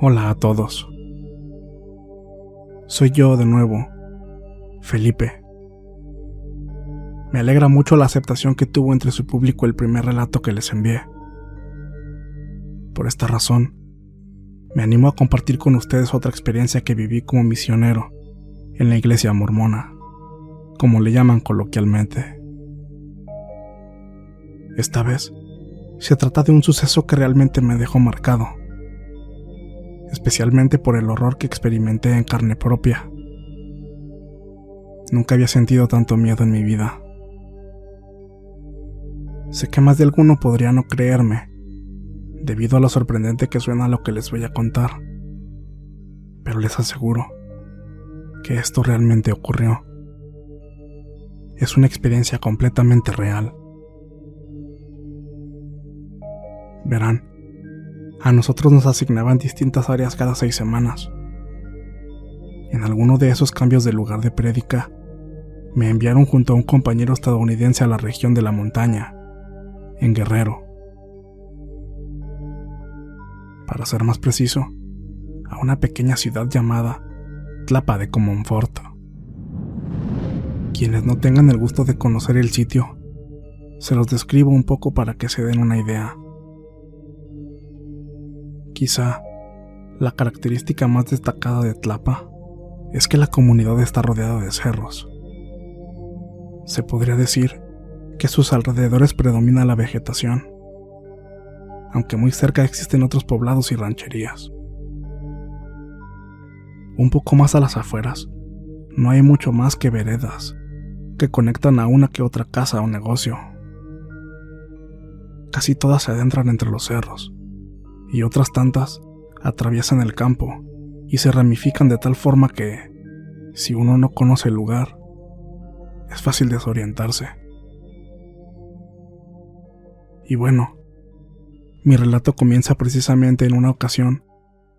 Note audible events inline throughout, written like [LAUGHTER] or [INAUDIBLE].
Hola a todos. Soy yo de nuevo, Felipe. Me alegra mucho la aceptación que tuvo entre su público el primer relato que les envié. Por esta razón, me animo a compartir con ustedes otra experiencia que viví como misionero en la iglesia mormona, como le llaman coloquialmente. Esta vez, se trata de un suceso que realmente me dejó marcado, especialmente por el horror que experimenté en carne propia. Nunca había sentido tanto miedo en mi vida. Sé que más de alguno podría no creerme, debido a lo sorprendente que suena lo que les voy a contar, pero les aseguro que esto realmente ocurrió. Es una experiencia completamente real. Verán, a nosotros nos asignaban distintas áreas cada seis semanas. En alguno de esos cambios de lugar de prédica, me enviaron junto a un compañero estadounidense a la región de la montaña, en Guerrero. Para ser más preciso, a una pequeña ciudad llamada Tlapa de Comonfort. Quienes no tengan el gusto de conocer el sitio, se los describo un poco para que se den una idea. Quizá la característica más destacada de Tlapa es que la comunidad está rodeada de cerros. Se podría decir que sus alrededores predomina la vegetación, aunque muy cerca existen otros poblados y rancherías. Un poco más a las afueras, no hay mucho más que veredas que conectan a una que otra casa o negocio. Casi todas se adentran entre los cerros, y otras tantas atraviesan el campo y se ramifican de tal forma que, si uno no conoce el lugar, es fácil desorientarse. Y bueno, mi relato comienza precisamente en una ocasión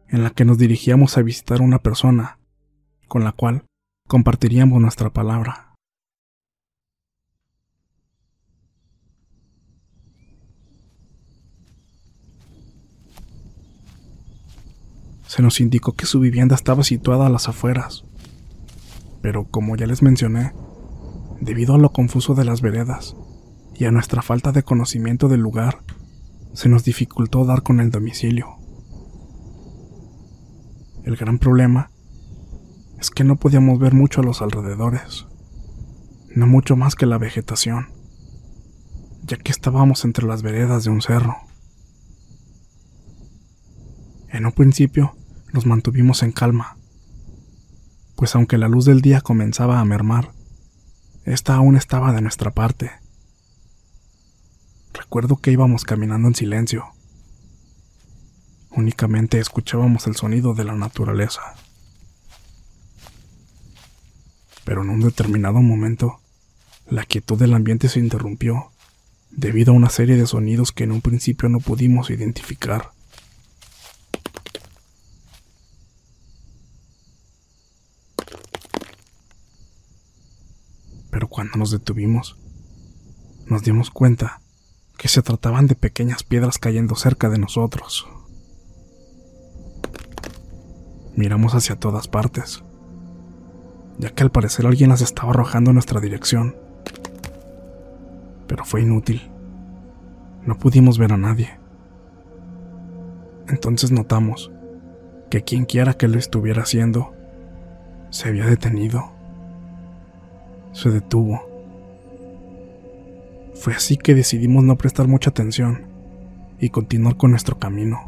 en la que nos dirigíamos a visitar a una persona con la cual compartiríamos nuestra palabra. Se nos indicó que su vivienda estaba situada a las afueras, pero como ya les mencioné, debido a lo confuso de las veredas y a nuestra falta de conocimiento del lugar, se nos dificultó dar con el domicilio. El gran problema es que no podíamos ver mucho a los alrededores, no mucho más que la vegetación, ya que estábamos entre las veredas de un cerro. En un principio nos mantuvimos en calma, pues aunque la luz del día comenzaba a mermar, esta aún estaba de nuestra parte. Recuerdo que íbamos caminando en silencio. Únicamente escuchábamos el sonido de la naturaleza. Pero en un determinado momento, la quietud del ambiente se interrumpió debido a una serie de sonidos que en un principio no pudimos identificar. Pero cuando nos detuvimos, nos dimos cuenta que se trataban de pequeñas piedras cayendo cerca de nosotros. Miramos hacia todas partes, ya que al parecer alguien las estaba arrojando en nuestra dirección. Pero fue inútil. No pudimos ver a nadie. Entonces notamos que quien quiera que lo estuviera haciendo se había detenido. Se detuvo. Fue así que decidimos no prestar mucha atención y continuar con nuestro camino.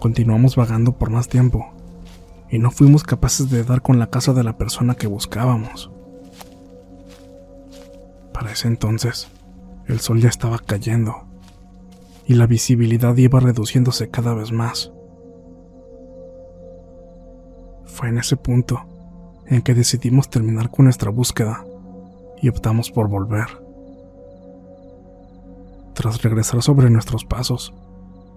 Continuamos vagando por más tiempo y no fuimos capaces de dar con la casa de la persona que buscábamos. Para ese entonces, el sol ya estaba cayendo y la visibilidad iba reduciéndose cada vez más. Fue en ese punto en que decidimos terminar con nuestra búsqueda y optamos por volver. Tras regresar sobre nuestros pasos,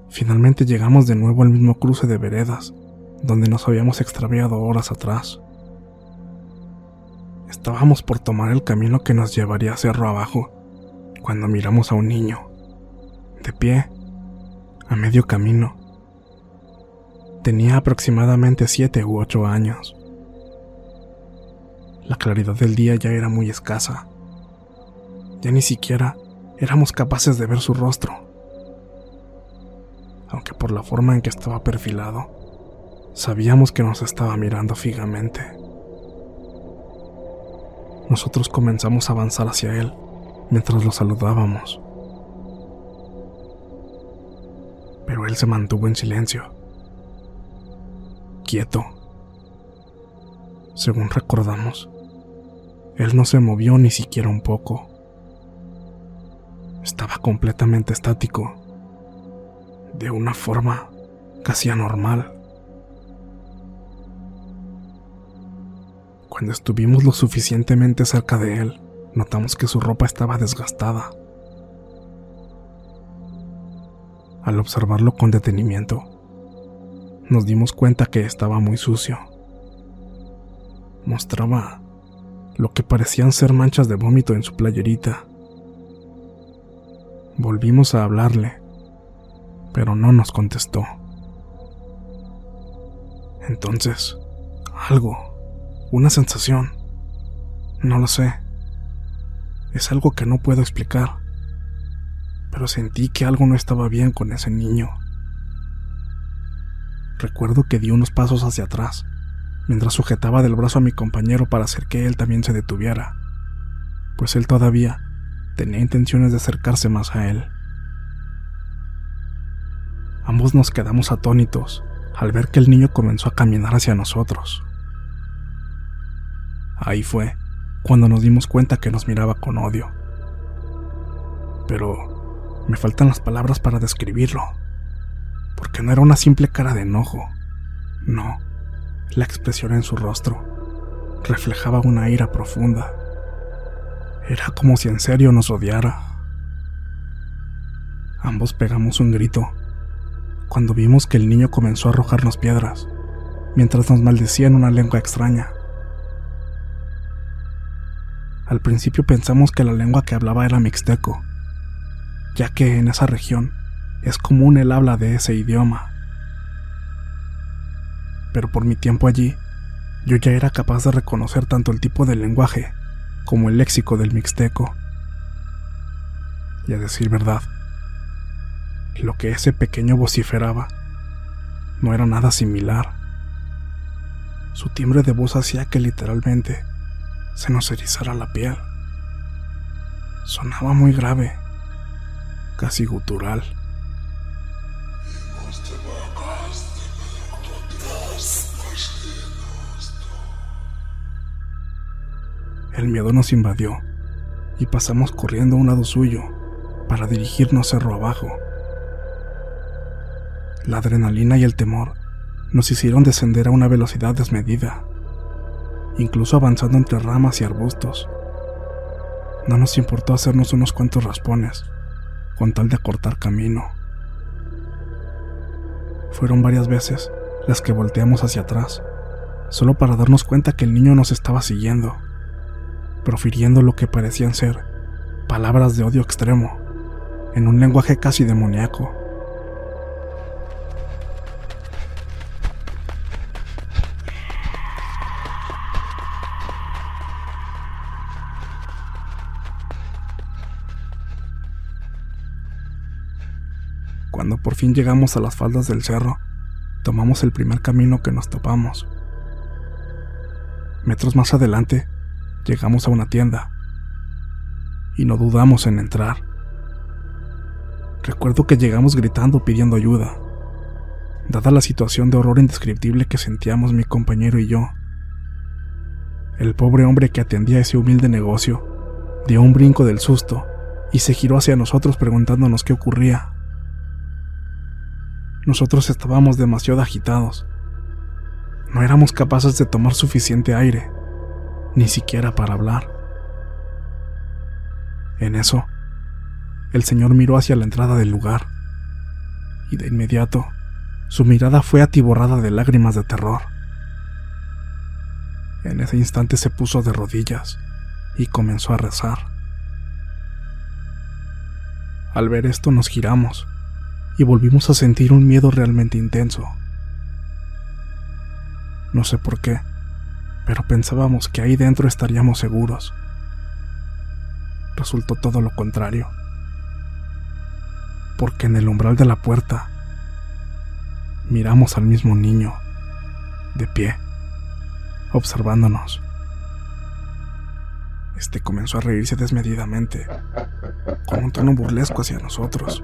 finalmente llegamos de nuevo al mismo cruce de veredas donde nos habíamos extraviado horas atrás. Estábamos por tomar el camino que nos llevaría a cerro abajo cuando miramos a un niño, de pie, a medio camino. Tenía aproximadamente siete u ocho años. La claridad del día ya era muy escasa. Ya ni siquiera éramos capaces de ver su rostro. Aunque por la forma en que estaba perfilado, sabíamos que nos estaba mirando fijamente. Nosotros comenzamos a avanzar hacia él mientras lo saludábamos. Pero él se mantuvo en silencio, quieto. Según recordamos, él no se movió ni siquiera un poco. Estaba completamente estático, de una forma casi anormal. Cuando estuvimos lo suficientemente cerca de él, notamos que su ropa estaba desgastada. Al observarlo con detenimiento, nos dimos cuenta que estaba muy sucio. Mostraba lo que parecían ser manchas de vómito en su playerita. Volvimos a hablarle, pero no nos contestó. Entonces, algo, una sensación, no lo sé. Es algo que no puedo explicar, pero sentí que algo no estaba bien con ese niño. Recuerdo que di unos pasos hacia atrás mientras sujetaba del brazo a mi compañero para hacer que él también se detuviera, pues él todavía tenía intenciones de acercarse más a él. Ambos nos quedamos atónitos al ver que el niño comenzó a caminar hacia nosotros. Ahí fue cuando nos dimos cuenta que nos miraba con odio. Pero me faltan las palabras para describirlo, porque no era una simple cara de enojo, no, la expresión en su rostro reflejaba una ira profunda. Era como si en serio nos odiara. Ambos pegamos un grito cuando vimos que el niño comenzó a arrojarnos piedras, mientras nos maldecía en una lengua extraña. Al principio pensamos que la lengua que hablaba era mixteco, ya que en esa región es común el habla de ese idioma pero por mi tiempo allí, yo ya era capaz de reconocer tanto el tipo de lenguaje como el léxico del mixteco. Y a decir verdad, Lo que ese pequeño vociferaba no era nada similar. Su timbre de voz hacía que literalmente se nos erizara la piel. Sonaba muy grave, casi gutural. El miedo nos invadió y pasamos corriendo a un lado suyo para dirigirnos cerro abajo. La adrenalina y el temor nos hicieron descender a una velocidad desmedida, incluso avanzando entre ramas y arbustos. No nos importó hacernos unos cuantos raspones, con tal de acortar camino. Fueron varias veces las que volteamos hacia atrás, solo para darnos cuenta que el niño nos estaba siguiendo, profiriendo lo que parecían ser palabras de odio extremo, en un lenguaje casi demoníaco. Cuando por fin llegamos a las faldas del cerro, tomamos el primer camino que nos topamos. Metros más adelante, llegamos a una tienda y no dudamos en entrar. Recuerdo que llegamos gritando pidiendo ayuda, dada la situación de horror indescriptible que sentíamos mi compañero y yo. El pobre hombre que atendía ese humilde negocio dio un brinco del susto y se giró hacia nosotros preguntándonos qué ocurría. Nosotros estábamos demasiado agitados. No éramos capaces de tomar suficiente aire, ni siquiera para hablar. En eso, el señor miró hacia la entrada del lugar, y de inmediato su mirada fue atiborrada de lágrimas de terror. En ese instante se puso de rodillas y comenzó a rezar. Al ver esto nos giramos y volvimos a sentir un miedo realmente intenso. No sé por qué, pero pensábamos que ahí dentro estaríamos seguros. Resultó todo lo contrario, porque en el umbral de la puerta miramos al mismo niño, de pie, observándonos. Este comenzó a reírse desmedidamente, con un tono burlesco hacia nosotros.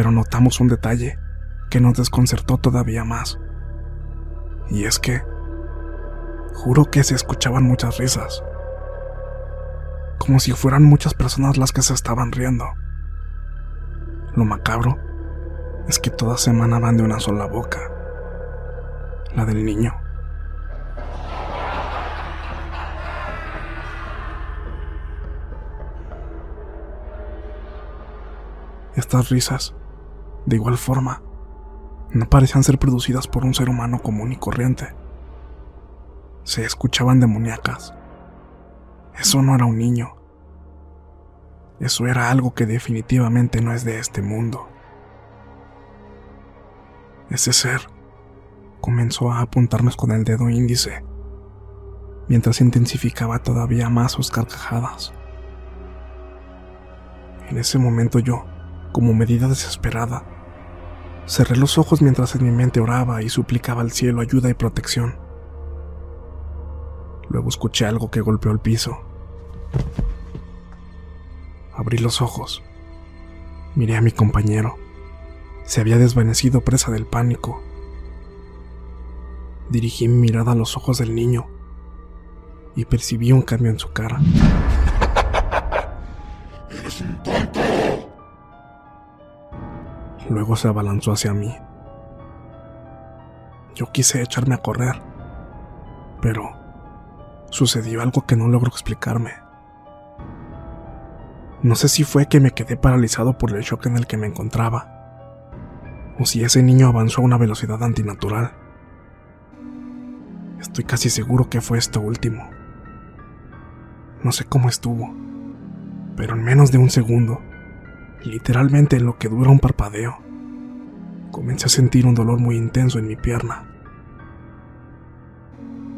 pero notamos un detalle que nos desconcertó todavía más. Y es que, juro que se escuchaban muchas risas, como si fueran muchas personas las que se estaban riendo. Lo macabro es que todas emanaban de una sola boca, la del niño. Estas risas de igual forma, no parecían ser producidas por un ser humano común y corriente. Se escuchaban demoníacas. Eso no era un niño. Eso era algo que definitivamente no es de este mundo. Ese ser comenzó a apuntarnos con el dedo índice, mientras intensificaba todavía más sus carcajadas. En ese momento yo, como medida desesperada, Cerré los ojos mientras en mi mente oraba y suplicaba al cielo ayuda y protección. Luego escuché algo que golpeó el piso. Abrí los ojos. Miré a mi compañero. Se había desvanecido presa del pánico. Dirigí mi mirada a los ojos del niño y percibí un cambio en su cara. Luego se abalanzó hacia mí. Yo quise echarme a correr, pero sucedió algo que no logro explicarme. No sé si fue que me quedé paralizado por el shock en el que me encontraba, o si ese niño avanzó a una velocidad antinatural. Estoy casi seguro que fue esto último. No sé cómo estuvo, pero en menos de un segundo literalmente en lo que dura un parpadeo, comencé a sentir un dolor muy intenso en mi pierna.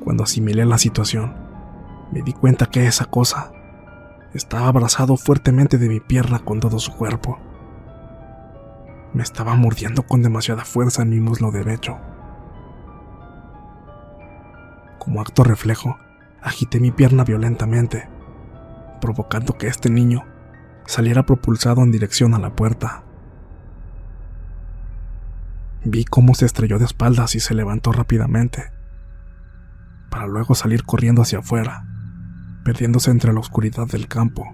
Cuando asimilé la situación, me di cuenta que esa cosa estaba abrazado fuertemente de mi pierna con todo su cuerpo. Me estaba mordiendo con demasiada fuerza en mi muslo derecho. Como acto reflejo, agité mi pierna violentamente, provocando que este niño saliera propulsado en dirección a la puerta. Vi cómo se estrelló de espaldas y se levantó rápidamente, para luego salir corriendo hacia afuera, perdiéndose entre la oscuridad del campo.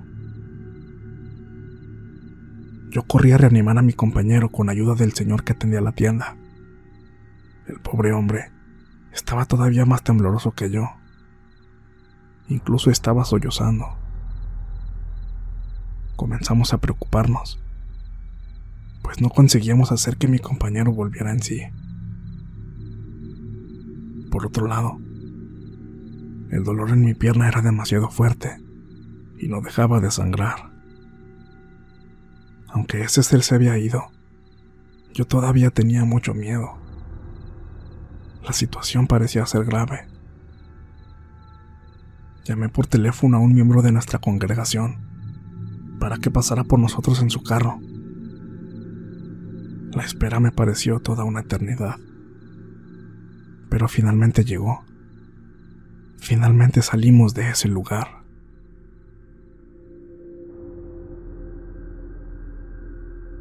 Yo corrí a reanimar a mi compañero con ayuda del señor que atendía la tienda. El pobre hombre estaba todavía más tembloroso que yo. Incluso estaba sollozando. Comenzamos a preocuparnos, pues no conseguíamos hacer que mi compañero volviera en sí. Por otro lado, el dolor en mi pierna era demasiado fuerte y no dejaba de sangrar. Aunque ese ser se había ido, yo todavía tenía mucho miedo. La situación parecía ser grave. Llamé por teléfono a un miembro de nuestra congregación para que pasara por nosotros en su carro. La espera me pareció toda una eternidad. Pero finalmente llegó. Finalmente salimos de ese lugar.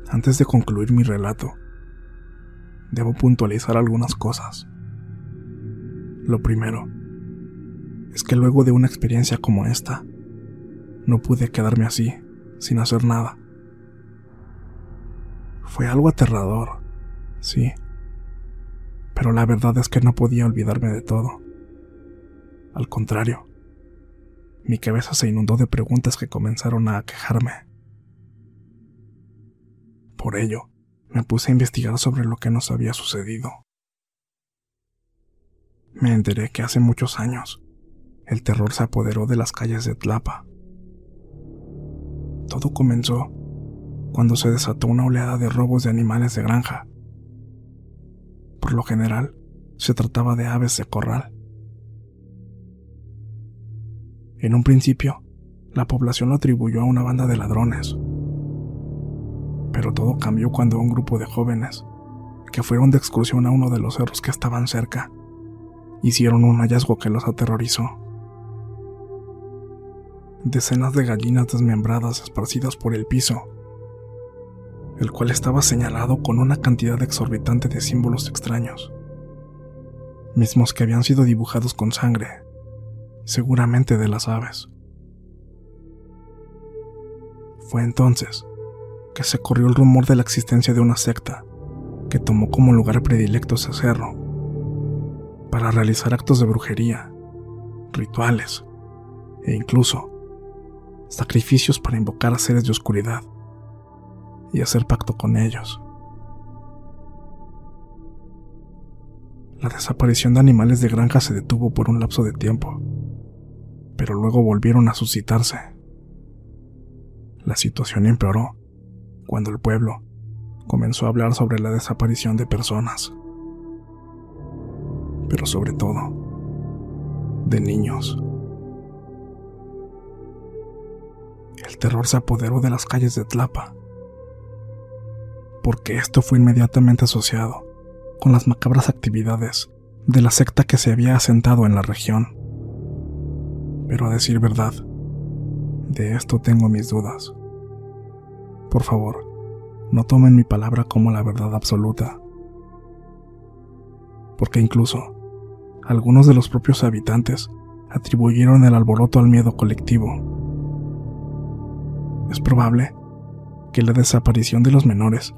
Antes de concluir mi relato, debo puntualizar algunas cosas. Lo primero es que luego de una experiencia como esta, no pude quedarme así, sin hacer nada. Fue algo aterrador, sí, pero la verdad es que no podía olvidarme de todo. Al contrario, mi cabeza se inundó de preguntas que comenzaron a quejarme. Por ello, me puse a investigar sobre lo que nos había sucedido. Me enteré que hace muchos años, el terror se apoderó de las calles de Tlapa. Todo comenzó cuando se desató una oleada de robos de animales de granja. Por lo general, se trataba de aves de corral. En un principio, la población lo atribuyó a una banda de ladrones, pero todo cambió cuando un grupo de jóvenes, que fueron de excursión a uno de los cerros que estaban cerca, hicieron un hallazgo que los aterrorizó. Decenas de gallinas desmembradas esparcidas por el piso, el cual estaba señalado con una cantidad exorbitante de símbolos extraños, mismos que habían sido dibujados con sangre, seguramente de las aves. Fue entonces que se corrió el rumor de la existencia de una secta que tomó como lugar predilecto ese cerro para realizar actos de brujería, rituales e incluso sacrificios para invocar a seres de oscuridad y hacer pacto con ellos. La desaparición de animales de granja se detuvo por un lapso de tiempo, pero luego volvieron a suscitarse. La situación empeoró cuando el pueblo comenzó a hablar sobre la desaparición de personas, pero sobre todo de niños. El terror se apoderó de las calles de Tlapa, porque esto fue inmediatamente asociado con las macabras actividades de la secta que se había asentado en la región. Pero a decir verdad, de esto tengo mis dudas. Por favor, no tomen mi palabra como la verdad absoluta. Porque incluso algunos de los propios habitantes atribuyeron el alboroto al miedo colectivo. Es probable que la desaparición de los menores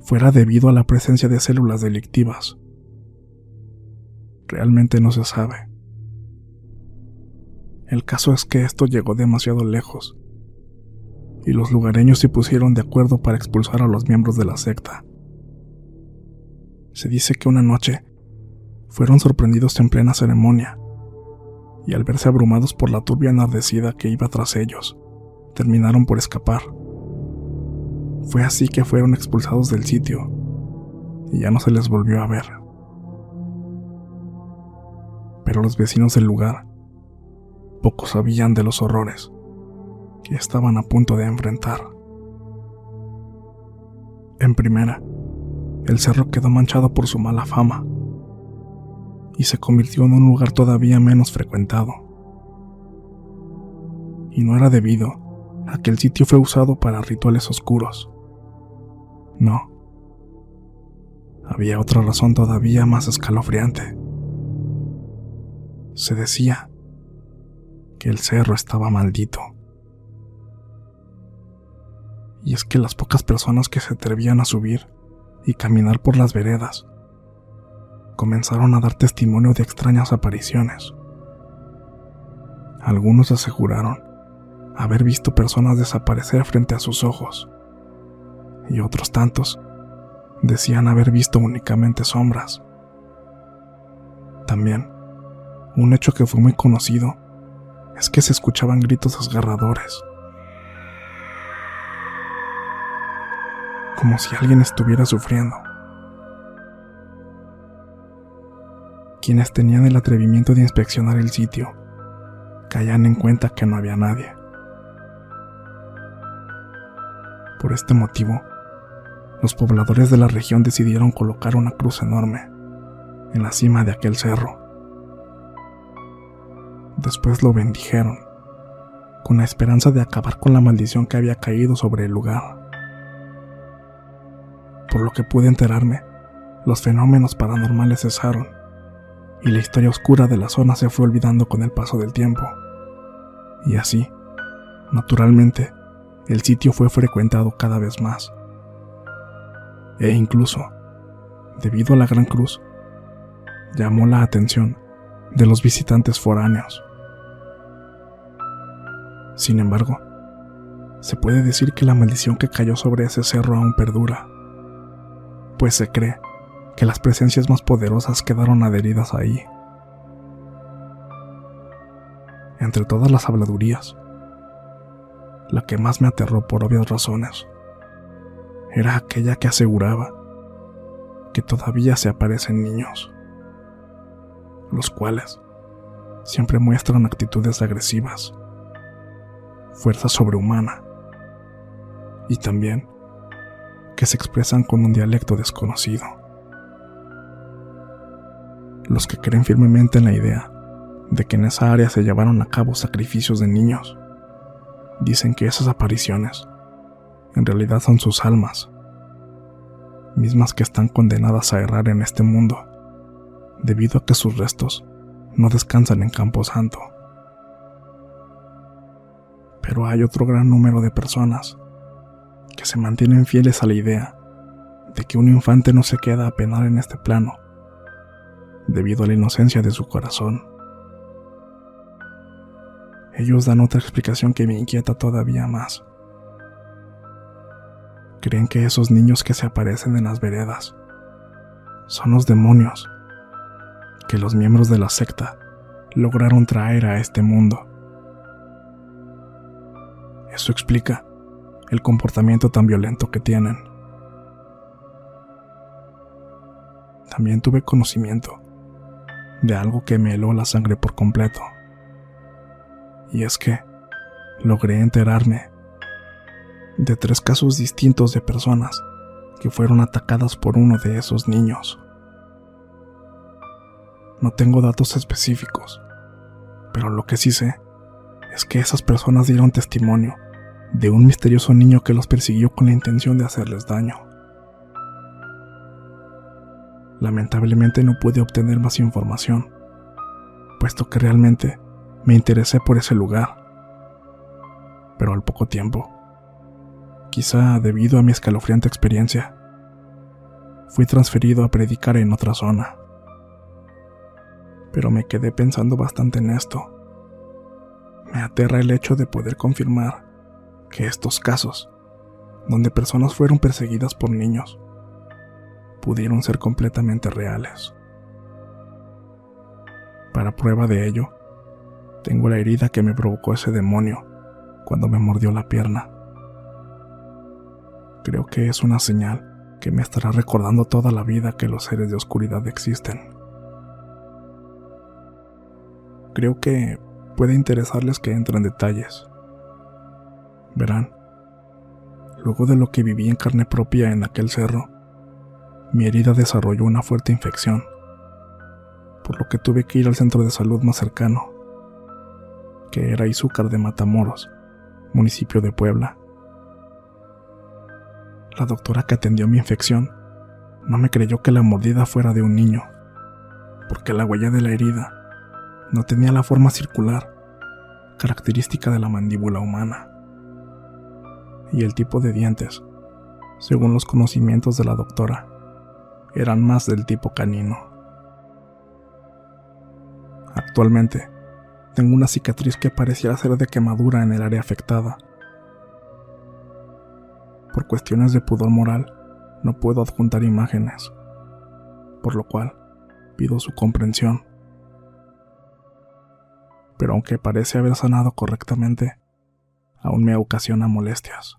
fuera debido a la presencia de células delictivas. Realmente no se sabe. El caso es que esto llegó demasiado lejos y los lugareños se pusieron de acuerdo para expulsar a los miembros de la secta. Se dice que una noche fueron sorprendidos en plena ceremonia, y al verse abrumados por la turbia enardecida que iba tras ellos, terminaron por escapar. Fue así que fueron expulsados del sitio, y ya no se les volvió a ver. Pero los vecinos del lugar poco sabían de los horrores que estaban a punto de enfrentar. En primera, el cerro quedó manchado por su mala fama y se convirtió en un lugar todavía menos frecuentado. Y no era debido a que el sitio fue usado para rituales oscuros. No. Había otra razón todavía más escalofriante. Se decía que el cerro estaba maldito. Y es que las pocas personas que se atrevían a subir y caminar por las veredas comenzaron a dar testimonio de extrañas apariciones. Algunos aseguraron haber visto personas desaparecer frente a sus ojos, y otros tantos decían haber visto únicamente sombras. También, un hecho que fue muy conocido es que se escuchaban gritos desgarradores, como si alguien estuviera sufriendo. Quienes tenían el atrevimiento de inspeccionar el sitio caían en cuenta que no había nadie. Por este motivo, los pobladores de la región decidieron colocar una cruz enorme en la cima de aquel cerro. Después lo bendijeron, con la esperanza de acabar con la maldición que había caído sobre el lugar. Por lo que pude enterarme, los fenómenos paranormales cesaron y la historia oscura de la zona se fue olvidando con el paso del tiempo. Y así, naturalmente, el sitio fue frecuentado cada vez más. E incluso, debido a la Gran Cruz, llamó la atención de los visitantes foráneos. Sin embargo, se puede decir que la maldición que cayó sobre ese cerro aún perdura, pues se cree que las presencias más poderosas quedaron adheridas ahí. Entre todas las habladurías, la que más me aterró por obvias razones era aquella que aseguraba que todavía se aparecen niños, los cuales siempre muestran actitudes agresivas, fuerza sobrehumana y también que se expresan con un dialecto desconocido los que creen firmemente en la idea de que en esa área se llevaron a cabo sacrificios de niños. Dicen que esas apariciones en realidad son sus almas, mismas que están condenadas a errar en este mundo, debido a que sus restos no descansan en Campo Santo. Pero hay otro gran número de personas que se mantienen fieles a la idea de que un infante no se queda a penar en este plano debido a la inocencia de su corazón. Ellos dan otra explicación que me inquieta todavía más. Creen que esos niños que se aparecen en las veredas son los demonios que los miembros de la secta lograron traer a este mundo. Eso explica el comportamiento tan violento que tienen. También tuve conocimiento de algo que me heló la sangre por completo. Y es que logré enterarme de tres casos distintos de personas que fueron atacadas por uno de esos niños. No tengo datos específicos, pero lo que sí sé es que esas personas dieron testimonio de un misterioso niño que los persiguió con la intención de hacerles daño. Lamentablemente no pude obtener más información, puesto que realmente me interesé por ese lugar. Pero al poco tiempo, quizá debido a mi escalofriante experiencia, fui transferido a predicar en otra zona. Pero me quedé pensando bastante en esto. Me aterra el hecho de poder confirmar que estos casos, donde personas fueron perseguidas por niños, pudieron ser completamente reales. Para prueba de ello, tengo la herida que me provocó ese demonio cuando me mordió la pierna. Creo que es una señal que me estará recordando toda la vida que los seres de oscuridad existen. Creo que puede interesarles que entre en detalles, Verán, luego de lo que viví en carne propia en aquel cerro, mi herida desarrolló una fuerte infección, por lo que tuve que ir al centro de salud más cercano, que era Izúcar de Matamoros, municipio de Puebla. La doctora que atendió mi infección no me creyó que la mordida fuera de un niño, porque la huella de la herida no tenía la forma circular, característica de la mandíbula humana, y el tipo de dientes, según los conocimientos de la doctora, eran más del tipo canino. Actualmente, tengo una cicatriz que pareciera ser de quemadura en el área afectada. Por cuestiones de pudor moral, no puedo adjuntar imágenes, por lo cual pido su comprensión. Pero aunque parece haber sanado correctamente, aún me ocasiona molestias.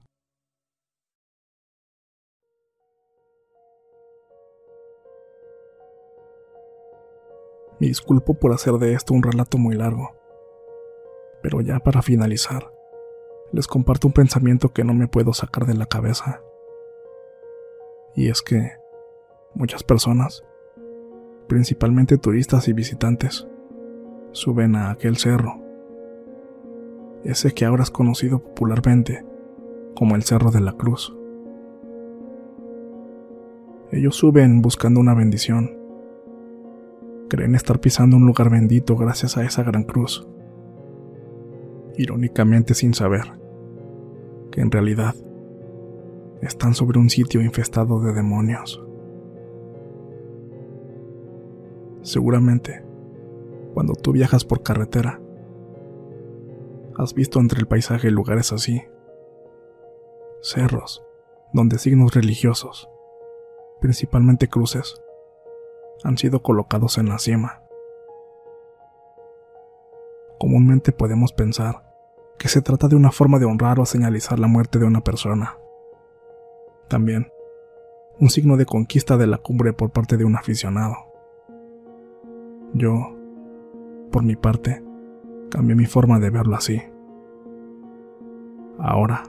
Me disculpo por hacer de esto un relato muy largo, pero ya para finalizar, les comparto un pensamiento que no me puedo sacar de la cabeza. Y es que muchas personas, principalmente turistas y visitantes, suben a aquel cerro, ese que ahora es conocido popularmente como el Cerro de la Cruz. Ellos suben buscando una bendición, creen estar pisando un lugar bendito gracias a esa gran cruz. Irónicamente sin saber que en realidad están sobre un sitio infestado de demonios. Seguramente, cuando tú viajas por carretera, has visto entre el paisaje lugares así, cerros, donde signos religiosos, principalmente cruces, han sido colocados en la cima. Comúnmente podemos pensar que se trata de una forma de honrar o señalizar la muerte de una persona. También, un signo de conquista de la cumbre por parte de un aficionado. Yo, por mi parte, cambié mi forma de verlo así. Ahora,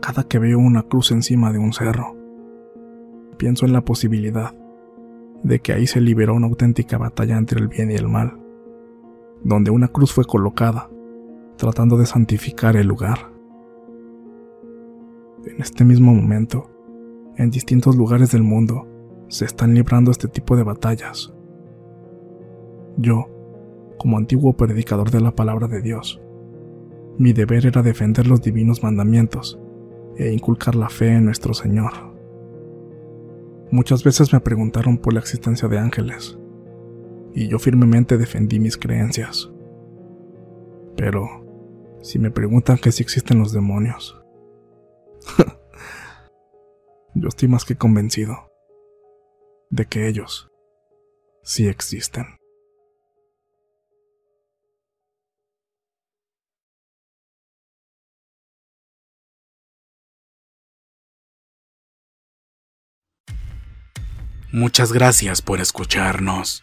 cada que veo una cruz encima de un cerro, pienso en la posibilidad de que ahí se liberó una auténtica batalla entre el bien y el mal, donde una cruz fue colocada, tratando de santificar el lugar. En este mismo momento, en distintos lugares del mundo, se están librando este tipo de batallas. Yo, como antiguo predicador de la palabra de Dios, mi deber era defender los divinos mandamientos e inculcar la fe en nuestro Señor. Muchas veces me preguntaron por la existencia de ángeles, y yo firmemente defendí mis creencias. Pero, si me preguntan que si existen los demonios, [LAUGHS] yo estoy más que convencido de que ellos sí existen. Muchas gracias por escucharnos.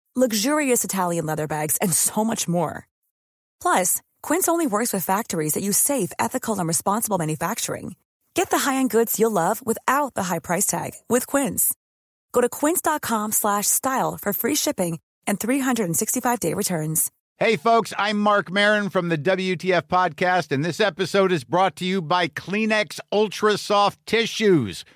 luxurious Italian leather bags, and so much more. Plus, Quince only works with factories that use safe, ethical, and responsible manufacturing. Get the high-end goods you'll love without the high price tag with Quince. Go to quince.com/style for free shipping and 365-day returns. Hey folks, I'm Mark Marin from the WTF podcast and this episode is brought to you by Kleenex Ultra Soft Tissues –